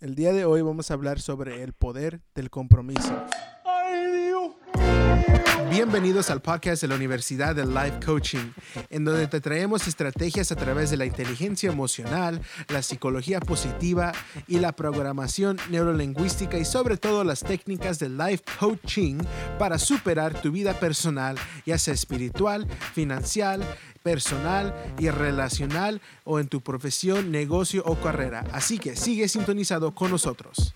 El día de hoy vamos a hablar sobre el poder del compromiso. Bienvenidos al podcast de la Universidad de Life Coaching, en donde te traemos estrategias a través de la inteligencia emocional, la psicología positiva y la programación neurolingüística y sobre todo las técnicas de life coaching para superar tu vida personal, ya sea espiritual, financiera, personal y relacional o en tu profesión, negocio o carrera. Así que sigue sintonizado con nosotros.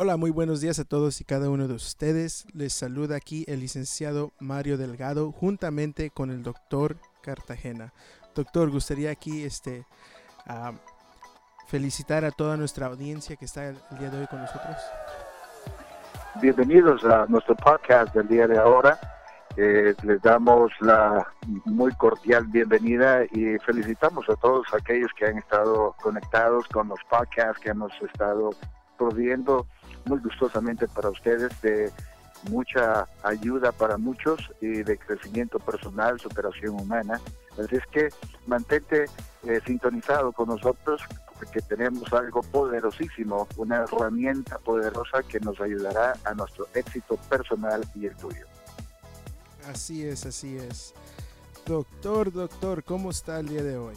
Hola, muy buenos días a todos y cada uno de ustedes. Les saluda aquí el licenciado Mario Delgado juntamente con el doctor Cartagena. Doctor, gustaría aquí este, felicitar a toda nuestra audiencia que está el, día de hoy con nosotros. Bienvenidos a nuestro podcast del día de ahora. Eh, les damos la muy cordial bienvenida y felicitamos a todos aquellos que han estado conectados con los podcasts que hemos estado proveyendo muy gustosamente para ustedes de mucha ayuda para muchos y de crecimiento personal, superación humana. Así es que mantente eh, sintonizado con nosotros porque tenemos algo poderosísimo, una herramienta poderosa que nos ayudará a nuestro éxito personal y el tuyo. Así es, así es. Doctor, doctor, ¿cómo está el día de hoy?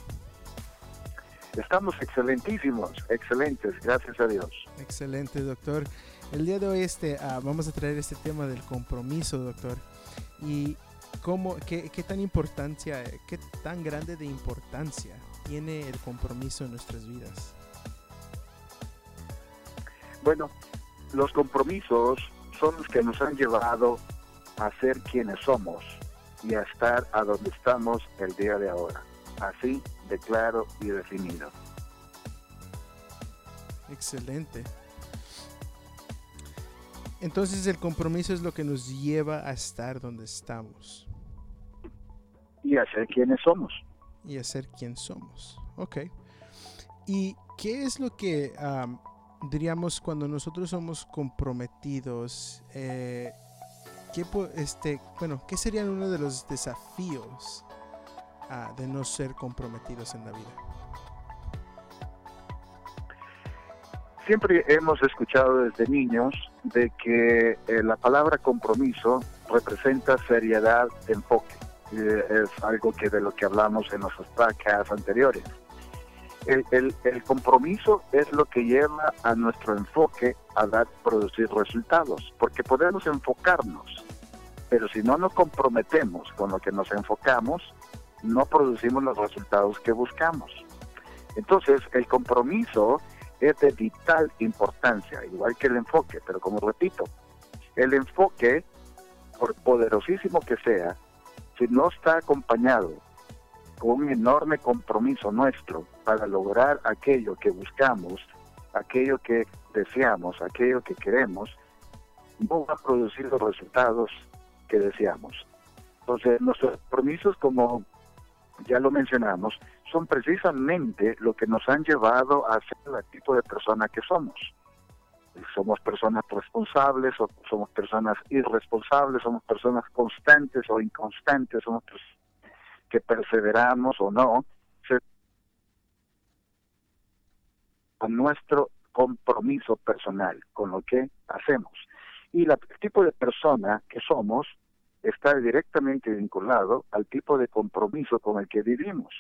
Estamos excelentísimos, excelentes, gracias a Dios. Excelente, doctor. El día de hoy este, ah, vamos a traer este tema del compromiso, doctor. Y cómo, qué, qué, tan importancia, qué tan grande de importancia tiene el compromiso en nuestras vidas. Bueno, los compromisos son los que nos han llevado a ser quienes somos y a estar a donde estamos el día de ahora. Así claro y definido. Excelente. Entonces el compromiso es lo que nos lleva a estar donde estamos. Y a ser quienes somos. Y a ser quien somos. Ok. ¿Y qué es lo que diríamos cuando nosotros somos comprometidos? Eh, ¿qué, este, bueno, ¿qué serían uno de los desafíos de no ser comprometidos en la vida? Siempre hemos escuchado desde niños de que eh, la palabra compromiso representa seriedad enfoque. es algo que de lo que hablamos en nuestros podcasts anteriores. El, el, el, compromiso es lo que lleva a nuestro enfoque a dar, producir resultados, porque podemos enfocarnos, pero si no nos comprometemos con lo que nos enfocamos, no producimos los resultados que buscamos. Entonces, el compromiso es de vital importancia, igual que el enfoque, pero como repito, el enfoque, por poderosísimo que sea, si no está acompañado con un enorme compromiso nuestro para lograr aquello que buscamos, aquello que deseamos, aquello que queremos, no va a producir los resultados que deseamos. Entonces, nuestros compromisos como ya lo mencionamos, son precisamente lo que nos han llevado a ser el tipo de persona que somos. Somos personas responsables o somos personas irresponsables, somos personas constantes o inconstantes, somos que perseveramos o no, a nuestro compromiso personal con lo que hacemos. Y la, el tipo de persona que somos está directamente vinculado al tipo de compromiso con el que vivimos.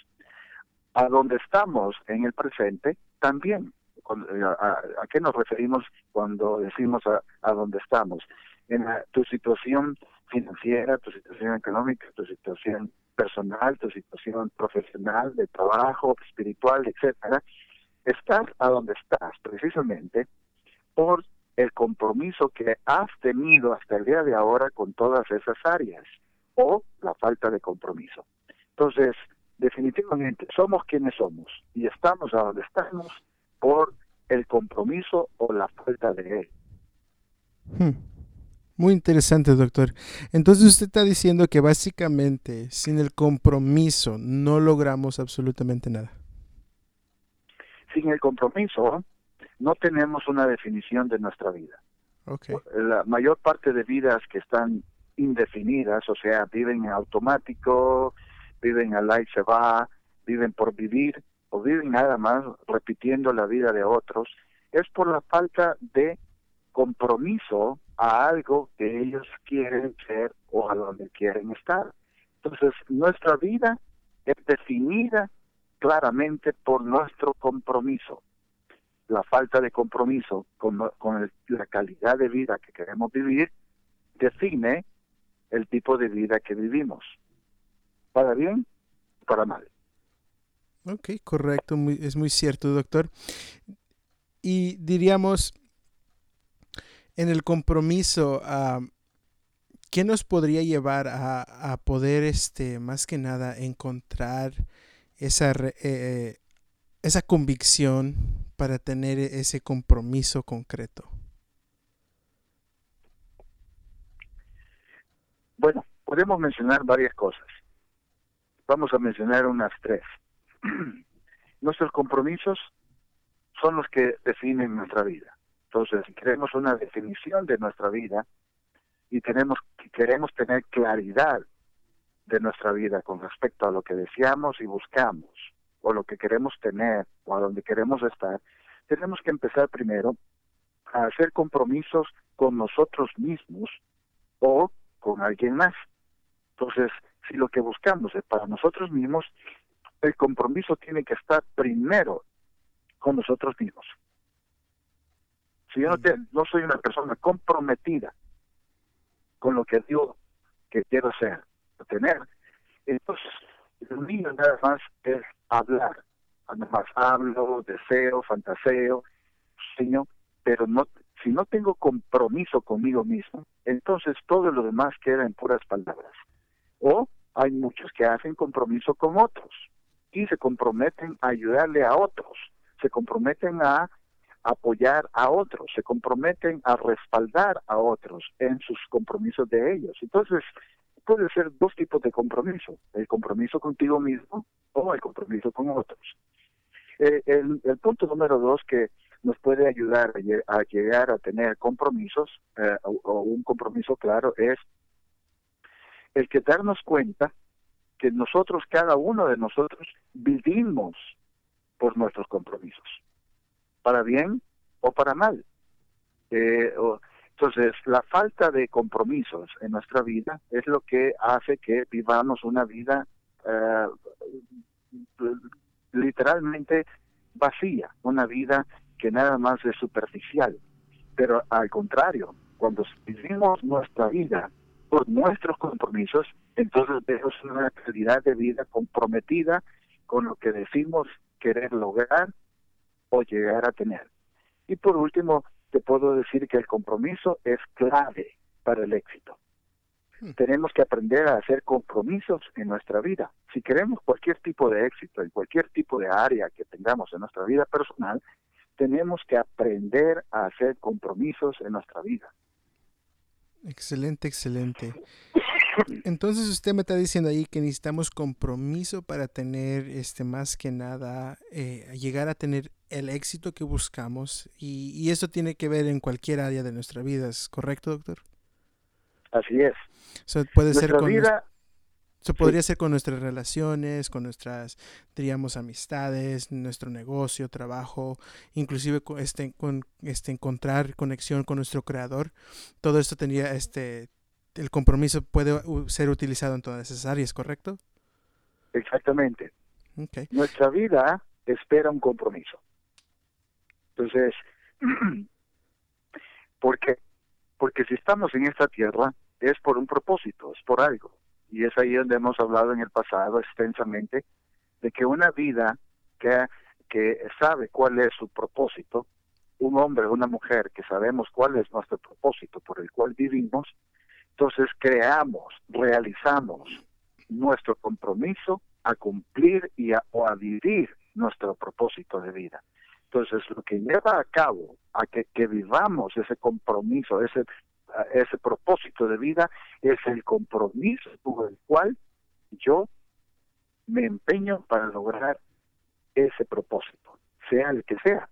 A donde estamos en el presente también. Eh, ¿A, qué nos referimos cuando decimos a, a dónde estamos? En tu situación financiera, tu situación económica, tu situación personal, tu situación profesional, de trabajo, espiritual, etcétera, estás a donde estás precisamente por el compromiso que has tenido hasta el día de ahora con todas esas áreas o la falta de compromiso. Entonces, definitivamente somos quienes somos y estamos a donde estamos por el compromiso o la falta de él. Hmm. Muy interesante, doctor. Entonces usted está diciendo que básicamente sin el compromiso no logramos absolutamente nada. Sin el compromiso no tenemos una definición de nuestra vida. La mayor parte de vidas que están indefinidas, o sea, viven en automático, viven al aire se va, viven por vivir, o viven nada más repitiendo la vida de otros, es por la falta de compromiso a algo que ellos quieren ser o a donde quieren estar. Entonces, nuestra vida es definida claramente por nuestro compromiso. La falta de compromiso con, la calidad de vida que queremos vivir define el tipo de vida que vivimos. Para bien, para mal. Ok, correcto, es muy cierto, doctor. Y diríamos, en el compromiso, ¿qué nos podría llevar a, poder, este, más que nada, encontrar esa, eh, esa convicción para tener ese compromiso concreto? Bueno, podemos mencionar varias cosas. Vamos a mencionar unas tres. Nuestros compromisos son los que definen nuestra vida. Entonces, si queremos una definición de nuestra vida y tenemos queremos tener claridad de nuestra vida con respecto a lo que deseamos y buscamos, o lo que queremos tener, o a donde queremos estar, tenemos que empezar primero a hacer compromisos con nosotros mismos o con alguien más. Entonces, si lo que buscamos es para nosotros mismos, el compromiso tiene que estar primero con nosotros mismos. Si yo no, no soy una persona comprometida con lo que digo que quiero ser, tener, entonces el mío nada más es hablar. Nada más hablo, deseo, fantaseo, sueño, pero no, si no tengo compromiso conmigo mismo, entonces todo lo demás queda en puras palabras. O hay muchos que hacen compromiso con otros y se comprometen a ayudarle a otros, se comprometen a apoyar a otros, se comprometen a respaldar a otros en sus compromisos de ellos. Entonces, puede ser dos tipos de compromiso, el compromiso contigo mismo o el compromiso con otros. Eh, el, punto número dos que nos puede ayudar a, llegar a tener compromisos eh, o, un compromiso claro es el que darnos cuenta que nosotros, cada uno de nosotros, vivimos por nuestros compromisos, para bien o para mal. Eh, entonces, la falta de compromisos en nuestra vida es lo que hace que vivamos una vida eh, literalmente vacía, una vida que nada más es superficial. Pero al contrario, cuando vivimos nuestra vida por nuestros compromisos, entonces tenemos una calidad de vida comprometida con lo que decimos querer lograr o llegar a tener. Y por último, te puedo decir que el compromiso es clave para el éxito. Hmm. Tenemos que aprender a hacer compromisos en nuestra vida. Si queremos cualquier tipo de éxito en cualquier tipo de área que tengamos en nuestra vida personal, tenemos que aprender a hacer compromisos en nuestra vida. Excelente, excelente. Entonces usted me está diciendo ahí que necesitamos compromiso para tener, este, más que nada, eh, llegar a tener el éxito que buscamos y, eso tiene que ver en cualquier área de nuestra vida, ¿es correcto, doctor? Así es. puede ser con vida, eso podría ser con nuestras relaciones, con nuestras, diríamos, amistades, nuestro negocio, trabajo, inclusive con este, con este encontrar conexión con nuestro creador. Todo esto tendría este el compromiso puede ser utilizado en todas esas áreas, ¿correcto? Exactamente. Nuestra vida espera un compromiso. Entonces, ¿por qué? Porque si estamos en esta tierra es por un propósito, es por algo. Y es ahí donde hemos hablado en el pasado extensamente de que una vida que, que sabe cuál es su propósito, un hombre o una mujer que sabemos cuál es nuestro propósito por el cual vivimos, entonces creamos, realizamos nuestro compromiso a cumplir y a, o a vivir nuestro propósito de vida. Entonces, lo que lleva a cabo a que, vivamos ese compromiso, ese, ese propósito de vida, es el compromiso por el cual yo me empeño para lograr ese propósito, sea el que sea.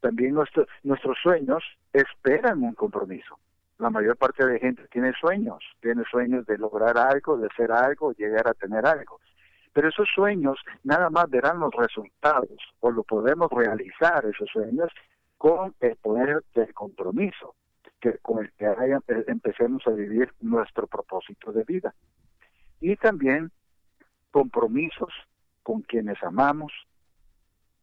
También nuestros sueños esperan un compromiso la mayor parte de gente tiene sueños, tiene sueños de lograr algo, de ser algo, llegar a tener algo. Pero esos sueños nada más verán los resultados o lo podemos realizar esos sueños con el poder del compromiso, que con el que empecemos a vivir nuestro propósito de vida. Y también compromisos con quienes amamos,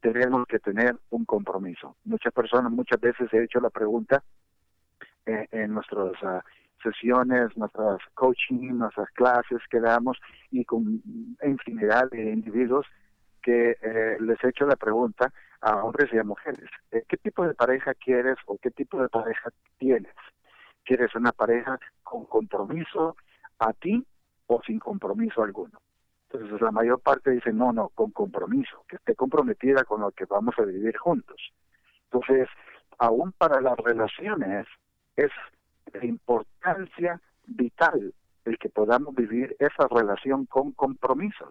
tenemos que tener un compromiso. Muchas personas muchas veces he hecho la pregunta eh, en nuestras ah, sesiones, nuestras coaching, nuestras clases que damos y con infinidad de individuos que eh, les he hecho la pregunta a hombres y a mujeres, eh, ¿qué tipo de pareja quieres o qué tipo de pareja tienes? ¿Quieres una pareja con compromiso a ti o sin compromiso alguno? Entonces la mayor parte dice, no, no, con compromiso, que esté comprometida con lo que vamos a vivir juntos. Entonces, aún para las relaciones es de importancia vital el que podamos vivir esa relación con compromisos.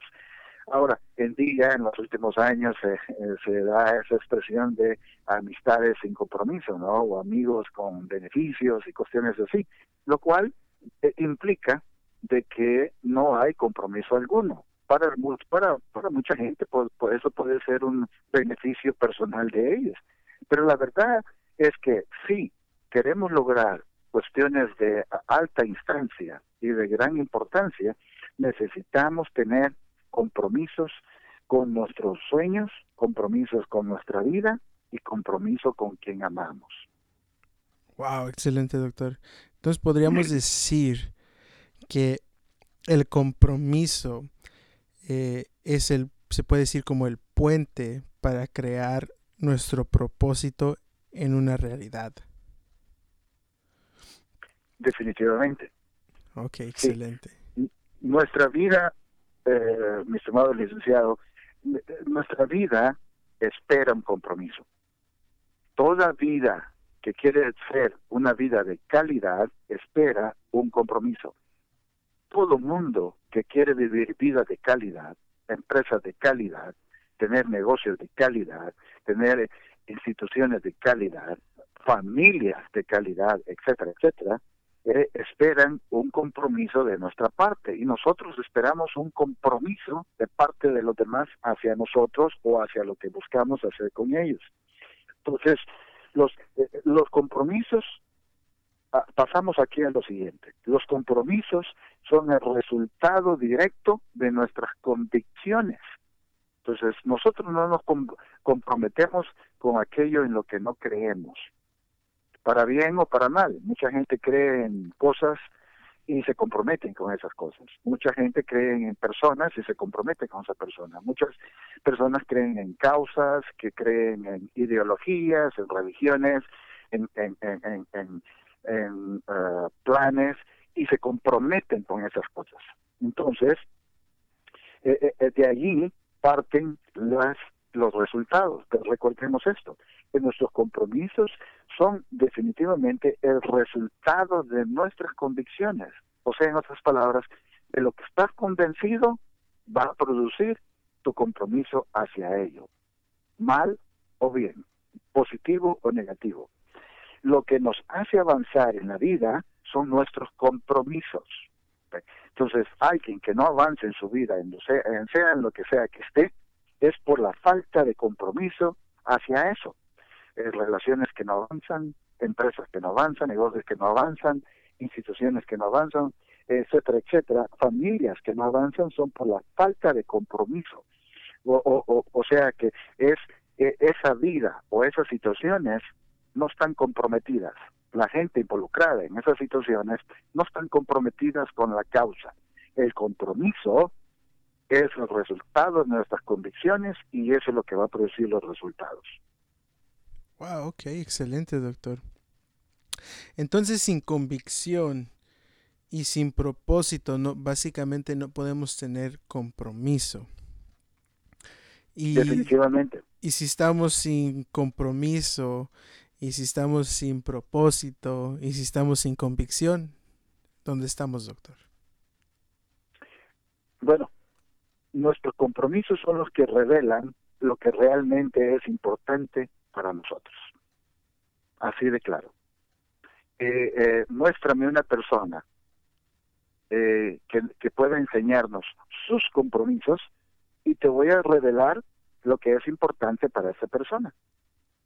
Ahora, en día, en los últimos años, eh, se da esa expresión de amistades sin compromiso, ¿no? O amigos con beneficios y cuestiones así, lo cual eh, implica de que no hay compromiso alguno para, para, para mucha gente, por, eso puede ser un beneficio personal de ellos. Pero la verdad es que si queremos lograr cuestiones de alta instancia y de gran importancia, necesitamos tener compromisos con nuestros sueños, compromisos con nuestra vida y compromiso con quien amamos. Wow, excelente doctor. Entonces podríamos decir que el compromiso eh, es el, se puede decir como el puente para crear nuestro propósito en una realidad. Definitivamente. Ok, excelente. Nuestra vida, eh, mi estimado licenciado, nuestra vida espera un compromiso. Toda vida que quiere ser una vida de calidad espera un compromiso todo mundo que quiere vivir vida de calidad, empresas de calidad, tener negocios de calidad, tener instituciones de calidad, familias de calidad, etcétera, etcétera, eh, esperan un compromiso de nuestra parte y nosotros esperamos un compromiso de parte de los demás hacia nosotros o hacia lo que buscamos hacer con ellos. Entonces, los, eh, los compromisos Ah, pasamos aquí a lo siguiente. Los compromisos son el resultado directo de nuestras convicciones. Entonces, nosotros no nos comprometemos con aquello en lo que no creemos, para bien o para mal. Mucha gente cree en cosas y se comprometen con esas cosas. Mucha gente cree en personas y se compromete con esas personas. Muchas personas creen en causas, que creen en ideologías, en religiones, en, en, en, en eh, planes y se comprometen con esas cosas. Entonces, eh, eh, de allí parten las, los resultados. Recordemos esto, que nuestros compromisos son definitivamente el resultado de nuestras convicciones. O sea, en otras palabras, de lo que estás convencido va a producir tu compromiso hacia ello, mal o bien, positivo o negativo lo que nos hace avanzar en la vida son nuestros compromisos. Entonces, alguien que no avance en su vida, en, sea en lo que sea que esté, es por la falta de compromiso hacia eso. Eh, relaciones que no avanzan, empresas que no avanzan, negocios que no avanzan, instituciones que no avanzan, etcétera, etcétera, familias que no avanzan son por la falta de compromiso. O, o, o sea que es eh, esa vida o esas situaciones no están comprometidas. La gente involucrada en esas situaciones no están comprometidas con la causa. El compromiso es el resultado de nuestras convicciones y eso es lo que va a producir los resultados. Wow, ok, excelente, doctor. Entonces, sin convicción y sin propósito, no, básicamente no podemos tener compromiso. Y, Definitivamente. Y si estamos sin compromiso, y si estamos sin propósito y si estamos sin convicción, ¿dónde estamos, doctor? Bueno, nuestros compromisos son los que revelan lo que realmente es importante para nosotros. Así de claro. Eh, eh, muéstrame una persona eh, que, que pueda enseñarnos sus compromisos y te voy a revelar lo que es importante para esa persona.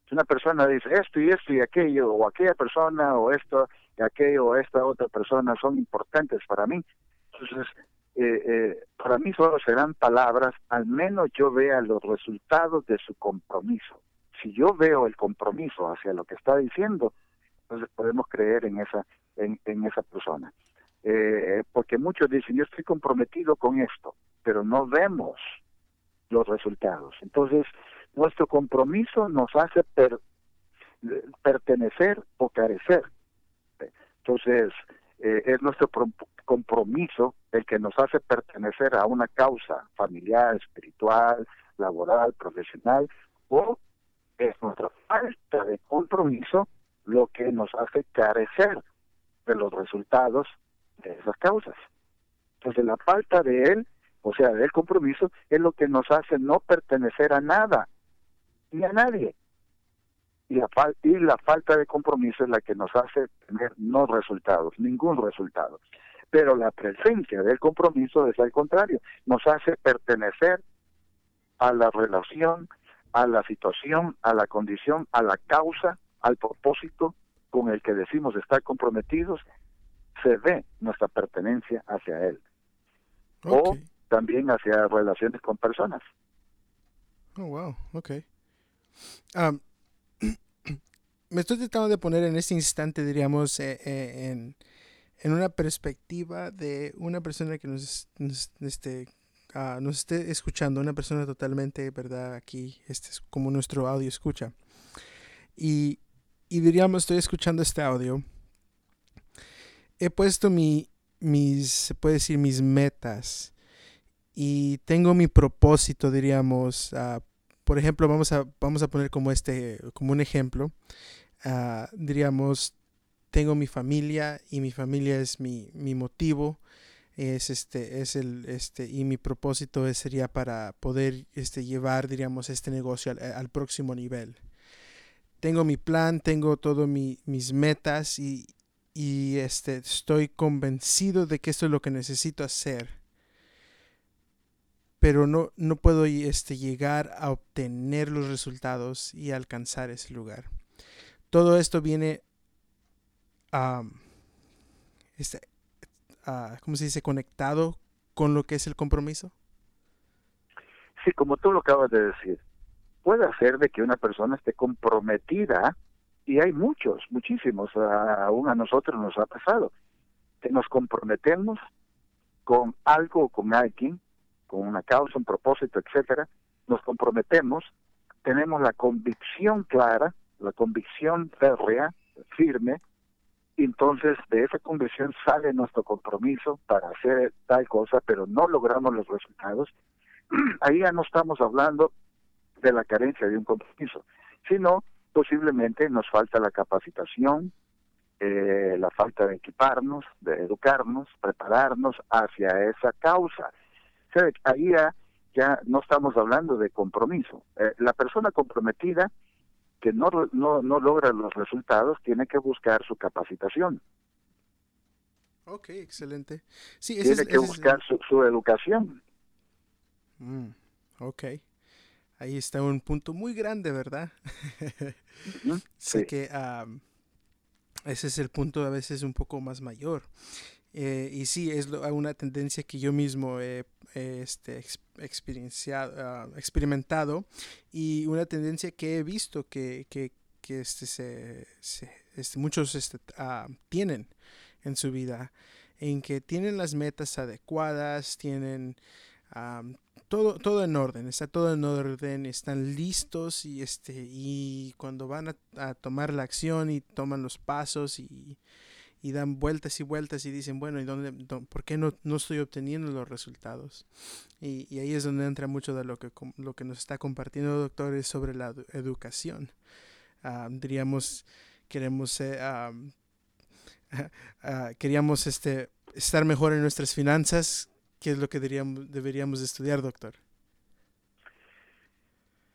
Si una persona dice esto y esto y aquello, o aquella persona, o esto y aquello, o esta otra persona son importantes para mí, entonces eh, para mí solo serán palabras, al menos yo vea los resultados de su compromiso. Si yo veo el compromiso hacia lo que está diciendo, entonces podemos creer en esa, en, esa persona. Eh, porque muchos dicen, yo estoy comprometido con esto, pero no vemos los resultados. Entonces, nuestro compromiso nos hace pertenecer o carecer. Entonces, es nuestro compromiso el que nos hace pertenecer a una causa familiar, espiritual, laboral, profesional, o es nuestra falta de compromiso lo que nos hace carecer de los resultados de esas causas. Entonces la falta de él, o sea, del compromiso, es lo que nos hace no pertenecer a nada, ni a nadie. Y la, y la falta de compromiso es la que nos hace tener no resultados, ningún resultado pero la presencia del compromiso es al contrario, nos hace pertenecer a la relación, a la situación, a la condición, a la causa, al propósito con el que decimos estar comprometidos, se ve nuestra pertenencia hacia él. O también hacia relaciones con personas. Oh, wow, ok. me estoy tratando de poner en este instante, diríamos, eh, eh, en, en una perspectiva de una persona que nos, este, ah, nos esté escuchando, una persona totalmente, ¿verdad? Aquí, este es como nuestro audio escucha. Y, y diríamos, estoy escuchando este audio. He puesto mi, mis, se puede decir, mis metas. Y tengo mi propósito, diríamos. Uh, por ejemplo, vamos a, vamos a poner como este, como un ejemplo. Uh, diríamos, tengo mi familia y mi familia es mi, mi motivo es este es el este y mi propósito sería para poder este llevar diríamos este negocio al, próximo nivel tengo mi plan tengo todas mis metas y, y este estoy convencido de que esto es lo que necesito hacer pero no, no puedo este, llegar a obtener los resultados y alcanzar ese lugar. Todo esto viene este, ¿cómo se dice? Conectado con lo que es el compromiso? Sí, como tú lo acabas de decir, puede ser de que una persona esté comprometida, y hay muchos, muchísimos, aún a nosotros nos ha pasado, que nos comprometemos con algo o con alguien, con una causa, un propósito, etcétera, nos comprometemos, tenemos la convicción clara, la convicción férrea, firme, entonces de esa convicción sale nuestro compromiso para hacer tal cosa, pero no logramos los resultados, ahí ya no estamos hablando de la carencia de un compromiso, sino posiblemente nos falta la capacitación, eh, la falta de equiparnos, de educarnos, prepararnos hacia esa causa. ahí ya, ya, no estamos hablando de compromiso. Eh, la persona comprometida que no, no, no logra los resultados, tiene que buscar su capacitación. Ok, excelente. Sí, tiene que buscar su, educación. Mm, ok. Ahí está un punto muy grande, ¿verdad? sé que ese es el punto a veces un poco más mayor. Eh, y sí, es una tendencia que yo mismo he este, experienciado, ah, experimentado y una tendencia que he visto que, que, que este, se, este, muchos este, ah, tienen en su vida, en que tienen las metas adecuadas, tienen todo, todo en orden, está todo en orden, están listos y, este, y cuando van a tomar la acción y toman los pasos y y dan vueltas y vueltas y dicen, bueno, ¿y dónde, por qué no, no estoy obteniendo los resultados? Y, y, ahí es donde entra mucho de lo que, lo que nos está compartiendo, doctor, es sobre la educación. Ah, diríamos, queremos, eh, ah, queríamos este, estar mejor en nuestras finanzas, ¿qué es lo que deberíamos, deberíamos estudiar, doctor?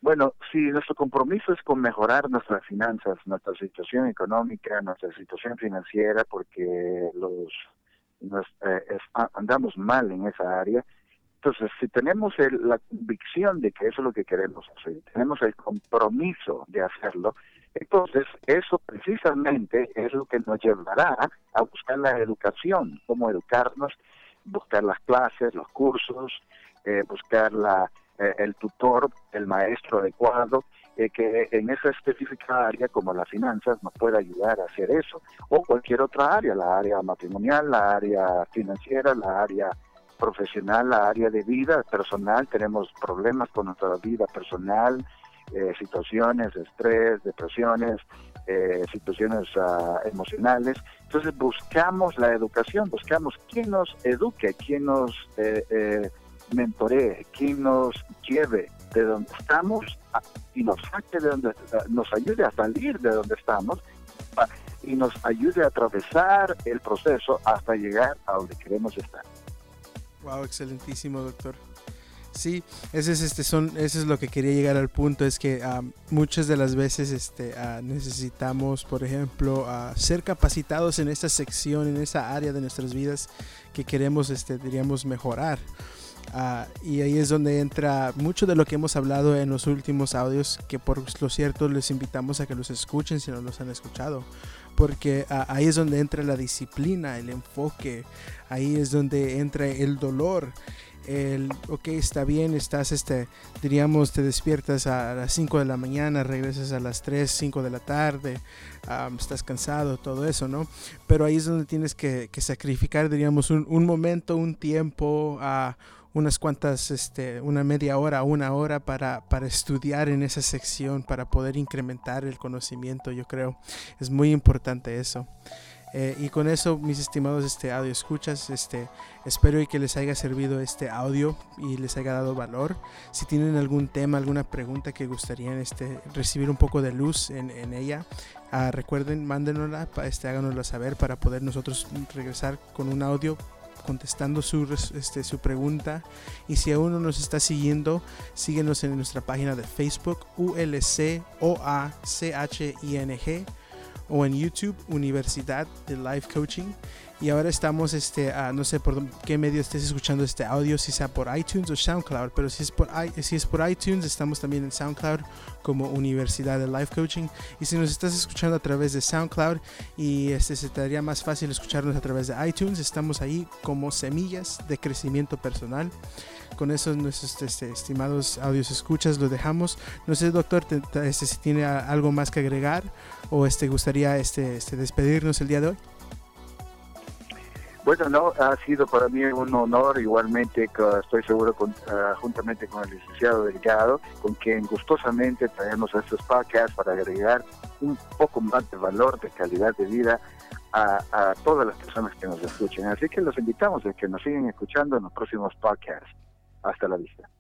Bueno, sí, nuestro compromiso es con mejorar nuestras finanzas, nuestra situación económica, nuestra situación financiera, porque los, eh, andamos mal en esa área. Entonces, si tenemos la convicción de que eso es lo que queremos hacer, tenemos el compromiso de hacerlo, entonces eso precisamente es lo que nos llevará a buscar la educación, cómo educarnos, buscar las clases, los cursos, eh, buscar la, eh, el tutor, el maestro adecuado, eh, que en esa específica área como las finanzas nos pueda ayudar a hacer eso, o cualquier otra área, la área matrimonial, la área financiera, la área profesional, la área de vida personal, tenemos problemas con nuestra vida personal, eh, situaciones de estrés, depresiones, eh, situaciones uh, emocionales. Entonces buscamos la educación, buscamos quién nos eduque, quién nos eh, eh mentoree, quién nos lleve de donde estamos y nos saque de donde nos ayude a salir de donde estamos y nos ayude a atravesar el proceso hasta llegar a donde queremos estar. Wow, excelentísimo, doctor. Sí, ese es, este, son, ese es lo que quería llegar al punto, es que ah, muchas de las veces este, ah, necesitamos, por ejemplo, uh, ser capacitados en esta sección, en esa área de nuestras vidas que queremos, este, diríamos, mejorar. Y ahí es donde entra mucho de lo que hemos hablado en los últimos audios, que por lo cierto les invitamos a que los escuchen si no los han escuchado porque ahí es donde entra la disciplina, el enfoque, ahí es donde entra el dolor el, ok, está bien, estás, este, diríamos, te despiertas a las 5 de la mañana, regresas a las 3, 5 de la tarde, estás cansado, todo eso, ¿no? Pero ahí es donde tienes que, sacrificar, diríamos, un, momento, un tiempo, a unas cuantas, este, una media hora, una hora para, para estudiar en esa sección, para poder incrementar el conocimiento, yo creo. Es muy importante eso. Eh, y con eso, mis estimados este audio escuchas, este, espero y que les haya servido este audio y les haya dado valor. Si tienen algún tema, alguna pregunta que gustarían este, recibir un poco de luz en, en ella, uh, recuerden, mándenosla, este, háganosla saber para poder nosotros regresar con un audio contestando su, este, su pregunta. Y si aún no nos está siguiendo, síguenos en nuestra página de Facebook, ULC OACHING o en YouTube Universidad de Life Coaching. Y ahora estamos, este, no sé por qué medio estés escuchando este audio, si sea por iTunes o SoundCloud, pero si es por, si es por iTunes, estamos también en SoundCloud como Universidad de Life Coaching. Y si nos estás escuchando a través de SoundCloud y este, se te haría más fácil escucharnos a través de iTunes, estamos ahí como semillas de crecimiento personal con eso nuestros este, estimados audios escuchas lo dejamos. No sé, doctor, este, si tiene algo más que agregar o este gustaría este, este, despedirnos el día de hoy. Bueno, no, ha sido para mí un honor, igualmente estoy seguro, con, ah, juntamente con el licenciado Delgado, con quien gustosamente traemos estos podcasts para agregar un poco más de valor, de calidad de vida a, a todas las personas que nos escuchen. Así que los invitamos a que nos sigan escuchando en los próximos podcasts. Hasta la vista.